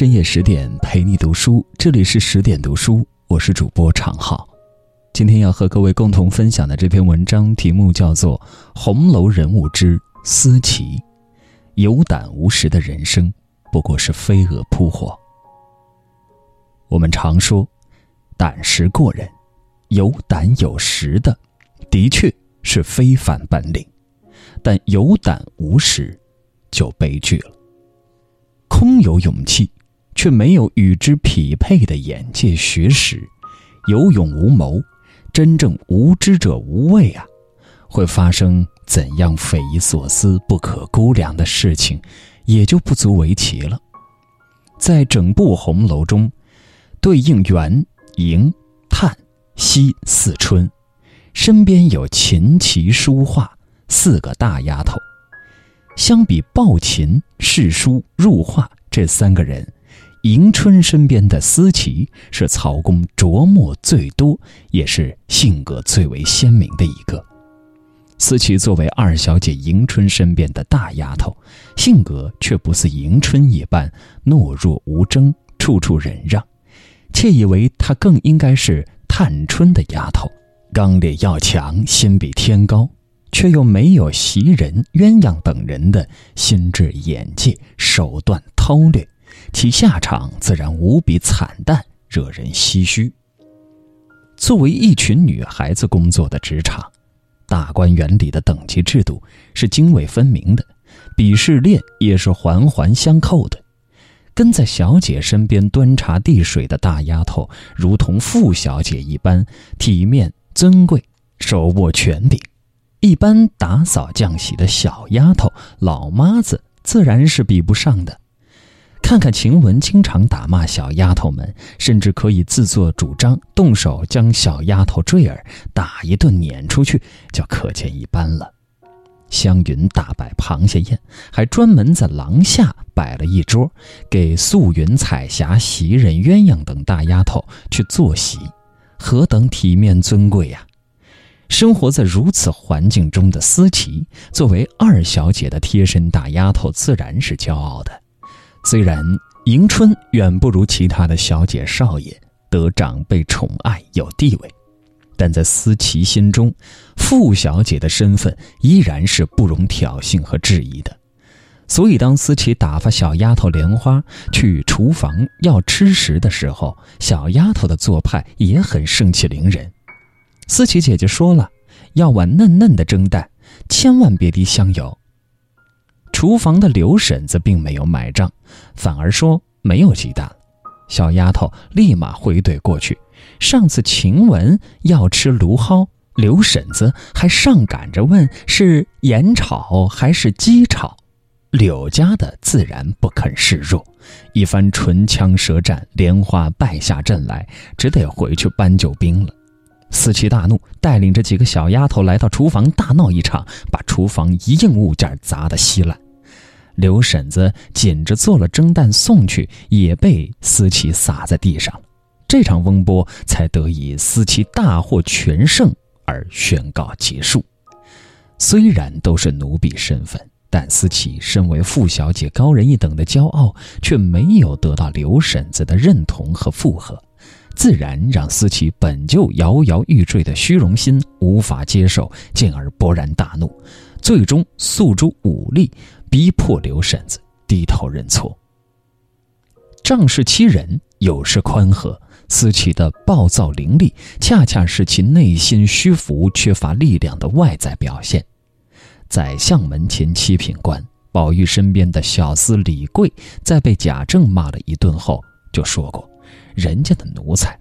深夜十点陪你读书，这里是十点读书，我是主播常浩。今天要和各位共同分享的这篇文章题目叫做《红楼人物之思齐》，有胆无识的人生不过是飞蛾扑火。我们常说，胆识过人，有胆有识的，的确是非凡本领，但有胆无识，就悲剧了。空有勇气。却没有与之匹配的眼界学识，有勇无谋，真正无知者无畏啊！会发生怎样匪夷所思、不可估量的事情，也就不足为奇了。在整部红楼中，对应元、迎、叹、息四春，身边有琴棋书画四个大丫头。相比抱琴、侍书、入画这三个人。迎春身边的思琪是曹公琢磨最多，也是性格最为鲜明的一个。思琪作为二小姐迎春身边的大丫头，性格却不似迎春一般懦弱无争，处处忍让，窃以为她更应该是探春的丫头，刚烈要强，心比天高，却又没有袭人、鸳鸯等人的心智、眼界、手段韬略。其下场自然无比惨淡，惹人唏嘘。作为一群女孩子工作的职场，大观园里的等级制度是泾渭分明的，鄙视链也是环环相扣的。跟在小姐身边端茶递水的大丫头，如同富小姐一般体面尊贵，手握权柄；一般打扫浆洗的小丫头、老妈子，自然是比不上的。看看晴雯经常打骂小丫头们，甚至可以自作主张动手将小丫头坠儿打一顿撵出去，就可见一斑了。湘云大摆螃蟹宴，还专门在廊下摆了一桌，给素云、彩霞、袭人、鸳鸯等大丫头去坐席，何等体面尊贵呀！生活在如此环境中的思琪，作为二小姐的贴身大丫头，自然是骄傲的。虽然迎春远不如其他的小姐少爷得长辈宠爱有地位，但在思琪心中，傅小姐的身份依然是不容挑衅和质疑的。所以，当思琪打发小丫头莲花去厨房要吃食的时候，小丫头的做派也很盛气凌人。思琪姐姐说了，要碗嫩嫩的蒸蛋，千万别滴香油。厨房的刘婶子并没有买账，反而说没有鸡蛋。小丫头立马回怼过去：“上次晴雯要吃芦蒿，刘婶子还上赶着问是盐炒还是鸡炒。”柳家的自然不肯示弱，一番唇枪舌战，莲花败下阵来，只得回去搬救兵了。思琪大怒，带领着几个小丫头来到厨房大闹一场，把厨房一应物件砸得稀烂。刘婶子紧着做了蒸蛋送去，也被思琪撒在地上。这场风波才得以思琪大获全胜而宣告结束。虽然都是奴婢身份，但思琪身为傅小姐高人一等的骄傲，却没有得到刘婶子的认同和附和，自然让思琪本就摇摇欲坠的虚荣心无法接受，进而勃然大怒，最终诉诸武力。逼迫刘婶子低头认错。仗势欺人，有失宽和。思琪的暴躁凌厉，恰恰是其内心虚浮、缺乏力量的外在表现。宰相门前七品官，宝玉身边的小厮李贵，在被贾政骂了一顿后，就说过：“人家的奴才，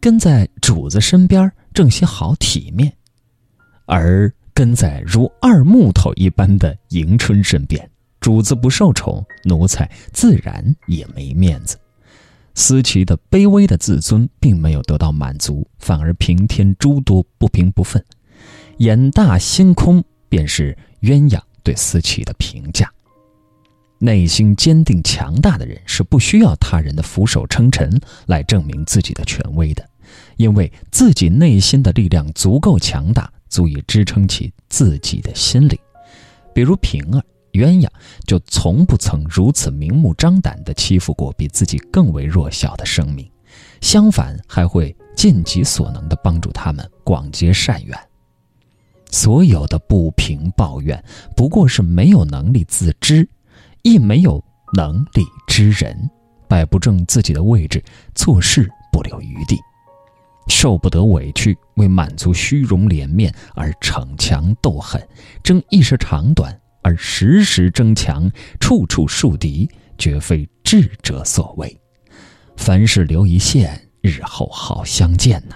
跟在主子身边，正些好体面，而跟在如二木头一般的迎春身边。”主子不受宠，奴才自然也没面子。思琪的卑微的自尊并没有得到满足，反而平添诸多不平不忿。眼大心空，便是鸳鸯对思琪的评价。内心坚定强大的人是不需要他人的俯首称臣来证明自己的权威的，因为自己内心的力量足够强大，足以支撑起自己的心灵。比如平儿。鸳鸯就从不曾如此明目张胆地欺负过比自己更为弱小的生命，相反还会尽己所能地帮助他们广结善缘。所有的不平抱怨，不过是没有能力自知，亦没有能力知人，摆不正自己的位置，做事不留余地，受不得委屈，为满足虚荣脸面而逞强斗狠，争一时长短。而时时争强，处处树敌，绝非智者所为。凡事留一线，日后好相见呐。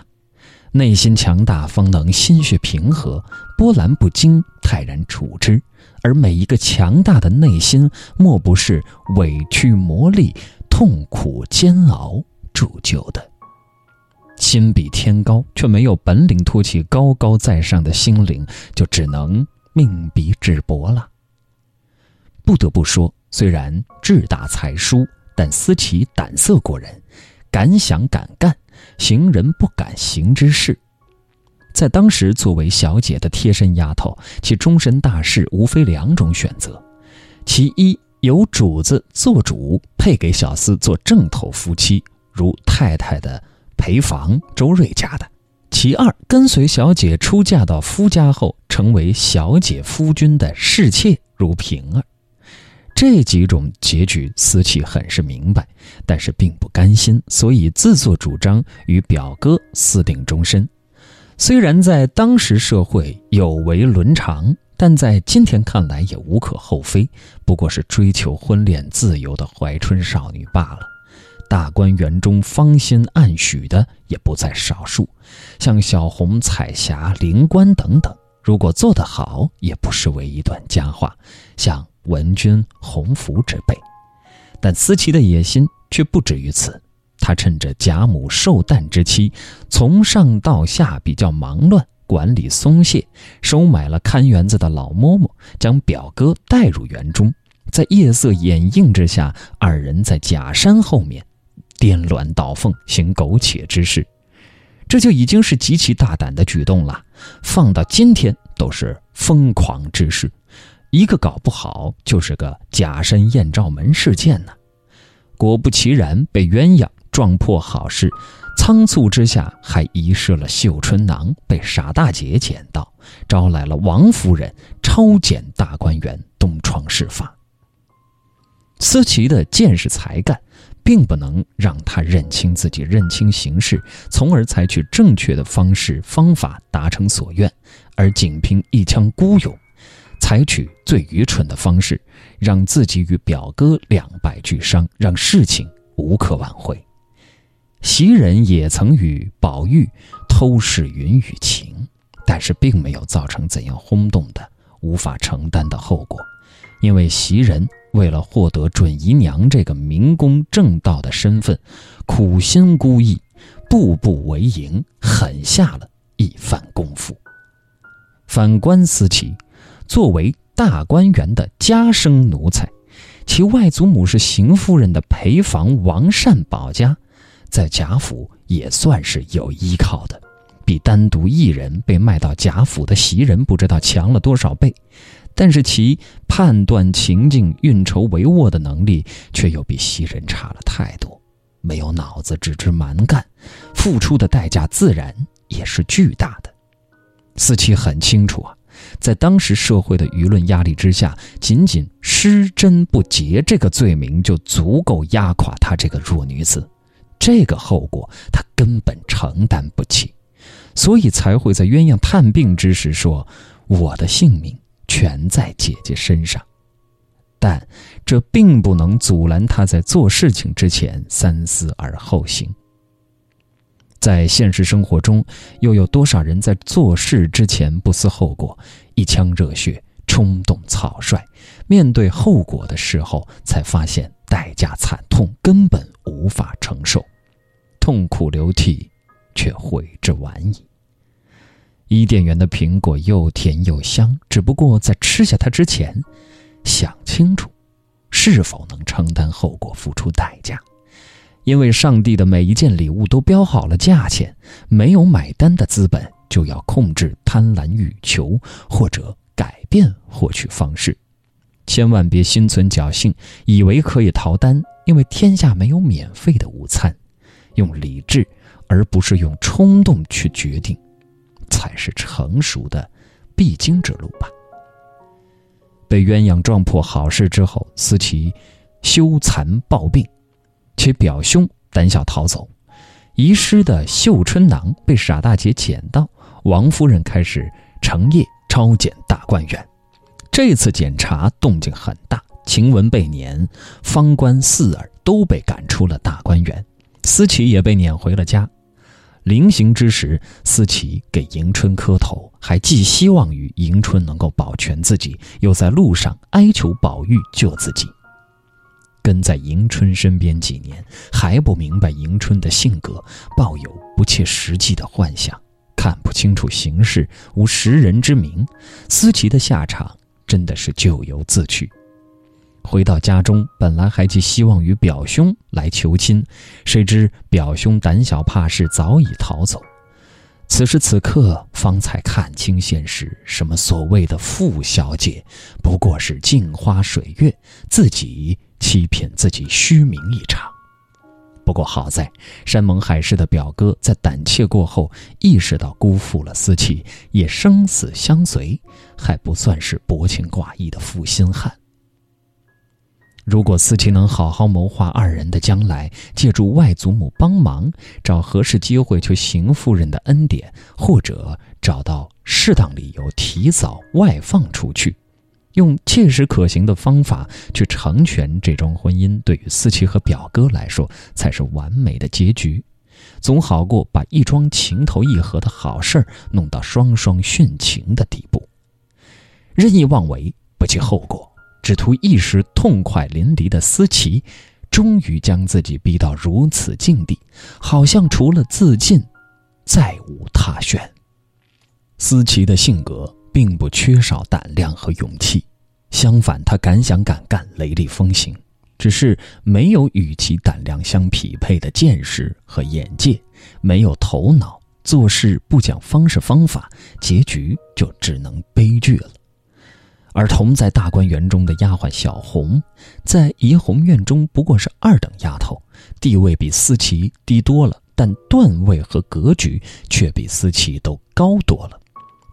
内心强大，方能心绪平和，波澜不惊，泰然处之。而每一个强大的内心，莫不是委屈磨砺、痛苦煎熬铸就的。心比天高，却没有本领托起高高在上的心灵，就只能命比纸薄了。不得不说，虽然志大才疏，但思琪胆色过人，敢想敢干，行人不敢行之事。在当时，作为小姐的贴身丫头，其终身大事无非两种选择：其一，由主子做主，配给小厮做正头夫妻，如太太的陪房周瑞家的；其二，跟随小姐出嫁到夫家后，成为小姐夫君的侍妾，如平儿。这几种结局，思琪很是明白，但是并不甘心，所以自作主张与表哥私定终身。虽然在当时社会有违伦常，但在今天看来也无可厚非，不过是追求婚恋自由的怀春少女罢了。大观园中芳心暗许的也不在少数，像小红、彩霞、灵官等等，如果做得好，也不失为一段佳话。像。文君、洪福之辈，但思琪的野心却不止于此。他趁着贾母寿诞之期，从上到下比较忙乱，管理松懈，收买了看园子的老嬷嬷，将表哥带入园中，在夜色掩映之下，二人在假山后面颠鸾倒凤，行苟且之事。这就已经是极其大胆的举动了，放到今天都是疯狂之事。一个搞不好就是个假身艳照门事件呢。果不其然，被鸳鸯撞破好事，仓促之下还遗失了绣春囊，被傻大姐捡到，招来了王夫人抄检大观园，东窗事发。思琪的见识才干，并不能让他认清自己，认清形势，从而采取正确的方式方法达成所愿，而仅凭一腔孤勇。采取最愚蠢的方式，让自己与表哥两败俱伤，让事情无可挽回。袭人也曾与宝玉偷视云雨情，但是并没有造成怎样轰动的、无法承担的后果，因为袭人为了获得准姨娘这个明公正道的身份，苦心孤诣，步步为营，狠下了一番功夫。反观思琪。作为大观园的家生奴才，其外祖母是邢夫人的陪房王善保家，在贾府也算是有依靠的，比单独一人被卖到贾府的袭人不知道强了多少倍。但是其判断情境、运筹帷幄的能力，却又比袭人差了太多。没有脑子，只知蛮干，付出的代价自然也是巨大的。思琪很清楚啊。在当时社会的舆论压力之下，仅仅失贞不洁这个罪名就足够压垮她这个弱女子，这个后果她根本承担不起，所以才会在鸳鸯探病之时说：“我的性命全在姐姐身上。”但这并不能阻拦她在做事情之前三思而后行。在现实生活中，又有多少人在做事之前不思后果，一腔热血冲动草率，面对后果的时候才发现代价惨痛，根本无法承受，痛苦流涕，却悔之晚矣。伊甸园的苹果又甜又香，只不过在吃下它之前，想清楚，是否能承担后果，付出代价。因为上帝的每一件礼物都标好了价钱，没有买单的资本，就要控制贪婪欲求，或者改变获取方式。千万别心存侥幸，以为可以逃单，因为天下没有免费的午餐。用理智，而不是用冲动去决定，才是成熟的必经之路吧。被鸳鸯撞破好事之后，思琪羞惭暴病，其表兄胆小逃走，遗失的绣春囊被傻大姐捡到，王夫人开始成夜抄检大观园。这次检查动静很大，晴雯被撵，方官四儿都被赶出了大观园，思琪也被撵回了家。临行之时，思琪给迎春磕头，还寄希望于迎春能够保全自己，又在路上哀求宝玉救自己。跟在迎春身边几年，还不明白迎春的性格，抱有不切实际的幻想，看不清楚形势，无识人之明，思琪的下场。真的是咎由自取。回到家中，本来还寄希望于表兄来求亲，谁知表兄胆小怕事，早已逃走。此时此刻，方才看清现实：什么所谓的傅小姐，不过是镜花水月，自己欺骗自己，虚名一场。不过好在山盟海誓的表哥在胆怯过后意识到辜负了思琪，也生死相随，还不算是薄情寡义的负心汉。如果思琪能好好谋划二人的将来，借助外祖母帮忙，找合适机会求邢夫人的恩典，或者找到适当理由提早外放出去。用切实可行的方法去成全这桩婚姻，对于思琪和表哥来说才是完美的结局，总好过把一桩情投意合的好事儿弄到双双殉情的地步。任意妄为，不计后果，只图一时痛快淋漓的思琪，终于将自己逼到如此境地，好像除了自尽，再无他选。思琪的性格。并不缺少胆量和勇气，相反，他敢想敢干，雷厉风行，只是没有与其胆量相匹配的见识和眼界，没有头脑，做事不讲方式方法，结局就只能悲剧了。而同在大观园中的丫鬟小红，在怡红院中不过是二等丫头，地位比思琪低多了，但段位和格局却比思琪都高多了。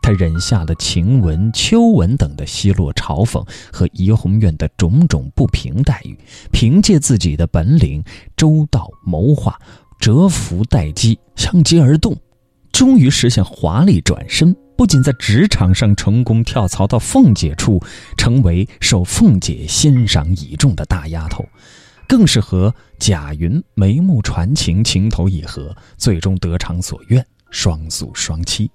他忍下了晴雯、秋纹等的奚落嘲讽和怡红院的种种不平待遇，凭借自己的本领，周到谋划，蛰伏待机，相机而动，终于实现华丽转身。不仅在职场上成功跳槽到凤姐处，成为受凤姐欣赏倚重的大丫头，更是和贾云眉目传情，情投意合，最终得偿所愿，双宿双栖。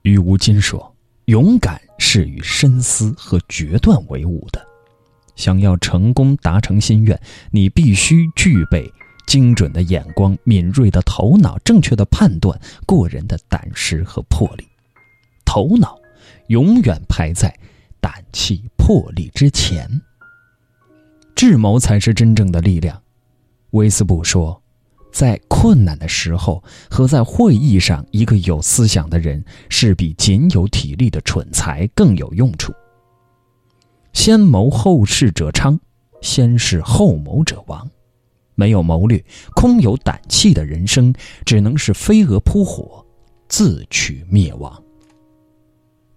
于无金说：“勇敢是与深思和决断为伍的。想要成功达成心愿，你必须具备精准的眼光、敏锐的头脑、正确的判断、过人的胆识和魄力。头脑永远排在胆气、魄力之前。智谋才是真正的力量。”威斯布说。在困难的时候和在会议上，一个有思想的人是比仅有体力的蠢材更有用处。先谋后事者昌，先事后谋者亡。没有谋略、空有胆气的人生，只能是飞蛾扑火，自取灭亡。